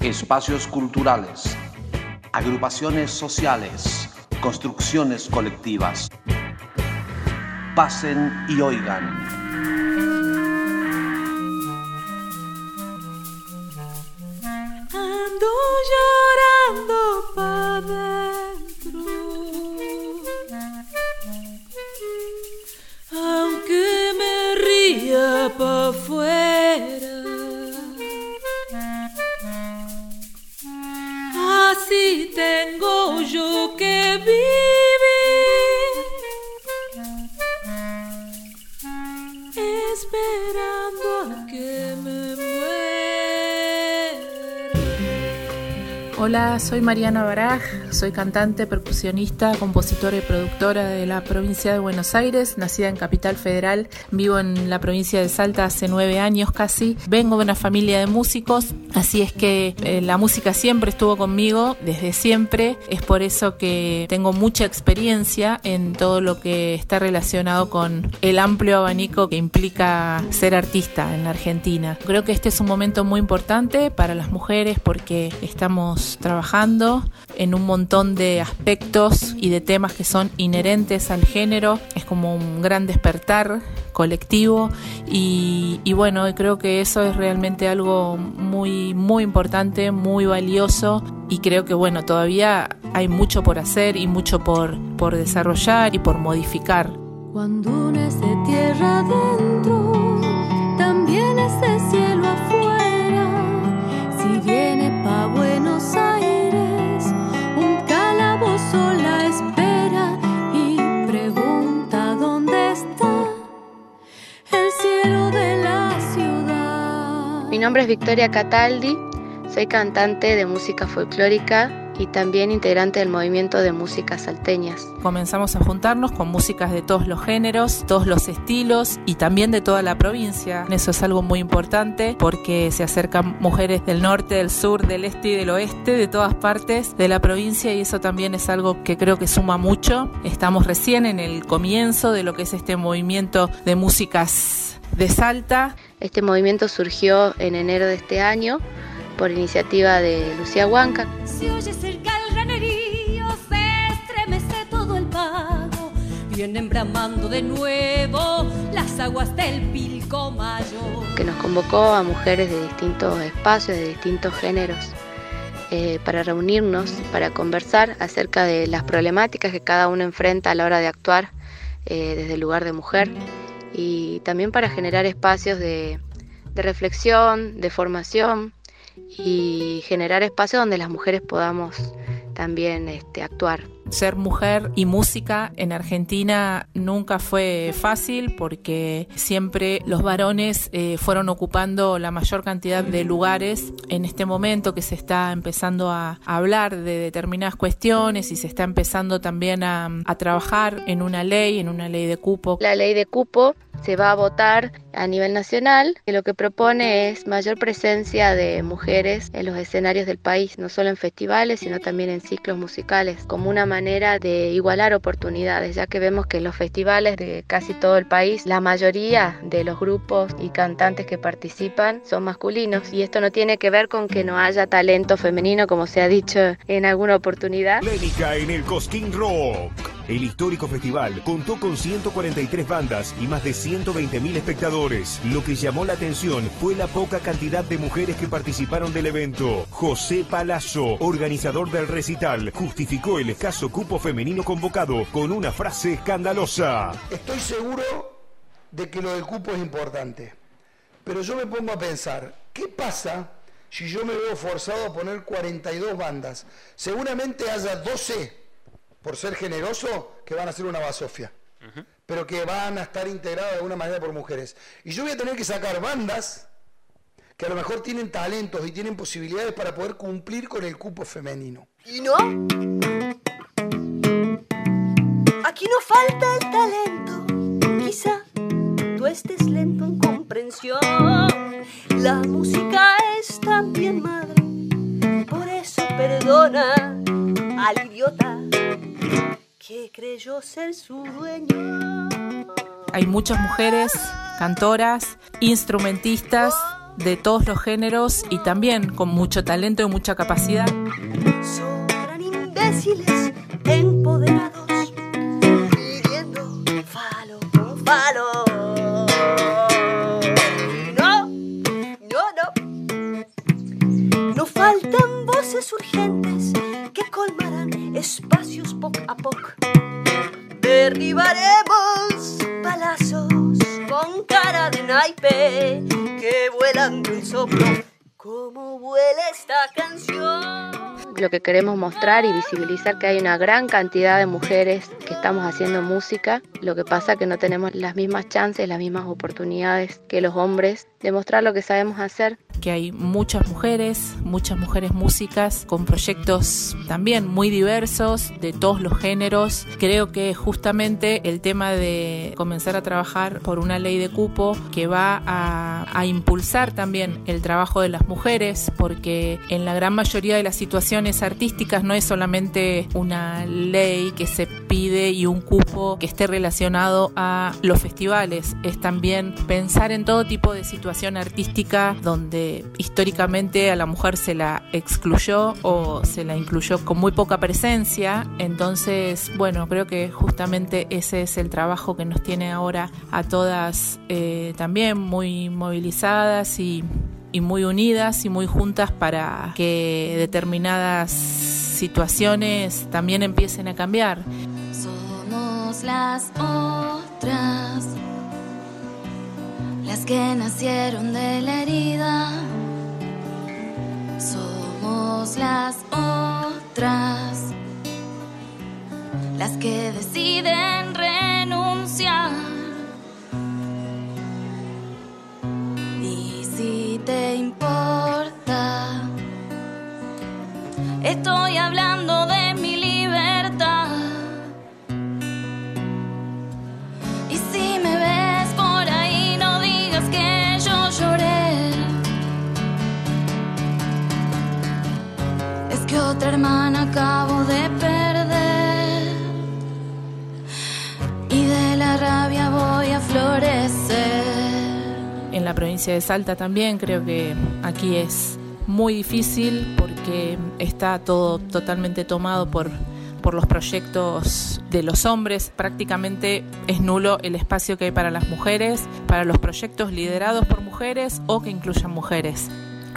espacios culturales, agrupaciones sociales, construcciones colectivas. Pasen y oigan. Hola, soy Mariana Baraj, soy cantante, percusionista, compositora y productora de la provincia de Buenos Aires, nacida en Capital Federal, vivo en la provincia de Salta hace nueve años casi, vengo de una familia de músicos, así es que eh, la música siempre estuvo conmigo, desde siempre, es por eso que tengo mucha experiencia en todo lo que está relacionado con el amplio abanico que implica ser artista en la Argentina. Creo que este es un momento muy importante para las mujeres porque estamos trabajando en un montón de aspectos y de temas que son inherentes al género. Es como un gran despertar colectivo y, bueno, creo que eso es realmente algo muy, muy importante, muy valioso y creo que bueno, todavía hay mucho por hacer y mucho por, por desarrollar y por modificar. Cuando es de tierra adentro, también es de cielo afuera. Si viene nombre es Victoria Cataldi, soy cantante de música folclórica y también integrante del movimiento de músicas salteñas. Comenzamos a juntarnos con músicas de todos los géneros, todos los estilos y también de toda la provincia. Eso es algo muy importante porque se acercan mujeres del norte, del sur, del este y del oeste, de todas partes de la provincia y eso también es algo que creo que suma mucho. Estamos recién en el comienzo de lo que es este movimiento de músicas de Salta. Este movimiento surgió en enero de este año por iniciativa de Lucía Huanca. Si oyes el calranerío, se estremece todo el pago. Vienen bramando de nuevo las aguas del Pilcomayo. Que nos convocó a mujeres de distintos espacios, de distintos géneros. Eh, para reunirnos, para conversar acerca de las problemáticas que cada uno enfrenta a la hora de actuar eh, desde el lugar de mujer y también para generar espacios de, reflexión, de formación y generar espacios donde las mujeres podamos también este, actuar ser mujer y música en Argentina nunca fue fácil porque siempre los varones eh, fueron ocupando la mayor cantidad de lugares. En este momento que se está empezando a, hablar de determinadas cuestiones y se está empezando también a, a trabajar en una ley, en una ley de cupo. La ley de cupo se va a votar a nivel nacional y lo que propone es mayor presencia de mujeres en los escenarios del país, no solo en festivales, sino también en ciclos musicales, como una manera de igualar oportunidades, ya que vemos que en los festivales de casi todo el país la mayoría de los grupos y cantantes que participan son masculinos y esto no tiene que ver con que no haya talento femenino como se ha dicho en alguna oportunidad. en el Cosquín Rock. El histórico festival contó con 143 bandas y más de 120.000 espectadores. Lo que llamó la atención fue la poca cantidad de mujeres que participaron del evento. José Palazzo, organizador del recital, justificó el escaso cupo femenino convocado con una frase escandalosa. Estoy seguro de que lo del cupo es importante, pero yo me pongo a pensar, ¿qué pasa si yo me veo forzado a poner 42 bandas? Seguramente haya 12 por ser generoso, que van a ser una basofia. Pero que van a estar integradas de alguna manera por mujeres. Y yo voy a tener que sacar bandas que a lo mejor tienen talentos y tienen posibilidades para poder cumplir con el cupo femenino. ¿Y no? Aquí no falta el talento. Quizá tú estés lento en comprensión. La música es también madre. Por eso perdona al idiota que creyó ser su dueño. Hay muchas mujeres cantoras, instrumentistas de todos los géneros y también con mucho talento y mucha capacidad. Sobran imbéciles empoderados pidiendo falo con falo. No, no, no. No faltan voces urgentes que colmarán espacios poco a poco. Derribaremos palazos con cara de naipe que vuelan de un soplo. ¿Cómo vuela esta canción? Lo que queremos mostrar y visibilizar que hay una gran cantidad de mujeres que estamos haciendo música. Lo que pasa que no tenemos las mismas chances, las mismas oportunidades que los hombres de mostrar lo que sabemos hacer. Que hay muchas mujeres, muchas mujeres músicas con proyectos también muy diversos, de todos los géneros. Creo que justamente el tema de comenzar a trabajar por una ley de cupo que va a, a impulsar también el trabajo de las mujeres, porque en la gran mayoría de las situaciones artísticas no es solamente una ley que se pide y un cupo que esté relacionado a los festivales, es también pensar en todo tipo de situación artística donde históricamente a la mujer se la excluyó o se la incluyó con muy poca presencia. Entonces, bueno, creo que justamente ese es el trabajo que nos tiene ahora a todas eh, también muy movilizadas y y muy unidas y muy juntas para que determinadas situaciones también empiecen a cambiar. Somos las otras, las que nacieron de la herida. Somos las otras, las que deciden florecer. En la provincia de Salta también creo que aquí es muy difícil porque está todo totalmente tomado por por los proyectos de los hombres, prácticamente es nulo el espacio que hay para las mujeres, para los proyectos liderados por mujeres o que incluyan mujeres.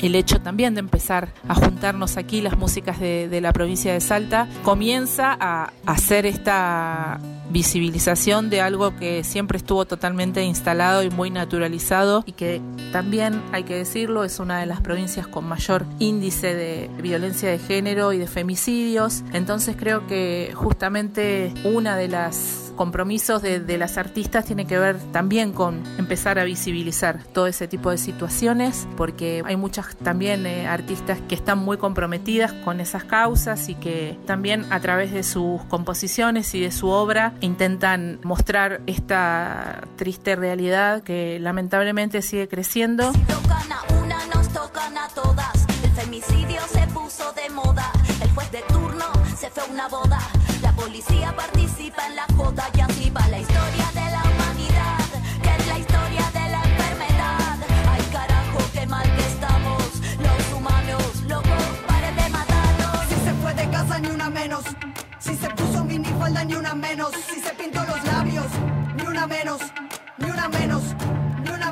El hecho también de empezar a juntarnos aquí las músicas de, de la provincia de Salta comienza a hacer esta visibilización de algo que siempre estuvo totalmente instalado y muy naturalizado y que también, hay que decirlo, es una de las provincias con mayor índice de violencia de género y de femicidios. Entonces creo que justamente una de las compromisos de, de, las artistas tiene que ver también con empezar a visibilizar todo ese tipo de situaciones, porque hay muchas también eh, artistas que están muy comprometidas con esas causas y que también a través de sus composiciones y de su obra intentan mostrar esta triste realidad que lamentablemente sigue creciendo. Si tocan a una, nos tocan a todas. El femicidio se puso de moda. El juez de turno se fue a una boda. La policía participa en la joda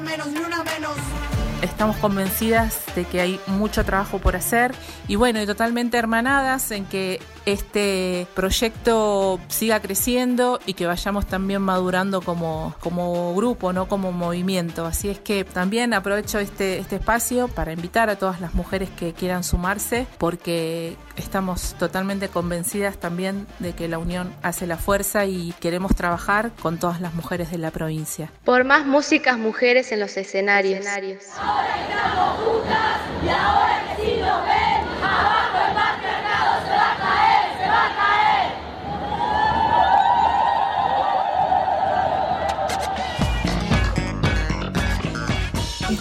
menos, ni una menos. Estamos convencidas de que hay mucho trabajo por hacer y bueno, y totalmente hermanadas en que este proyecto siga creciendo y que vayamos también madurando como, como grupo, no como movimiento. Así es que también aprovecho este, este espacio para invitar a todas las mujeres que quieran sumarse porque estamos totalmente convencidas también de que la unión hace la fuerza y queremos trabajar con todas las mujeres de la provincia. Por más músicas mujeres en los escenarios. Ahora estamos juntas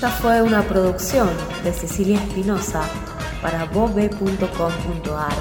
Esta fue una producción de Cecilia Espinosa para bobe.com.ar.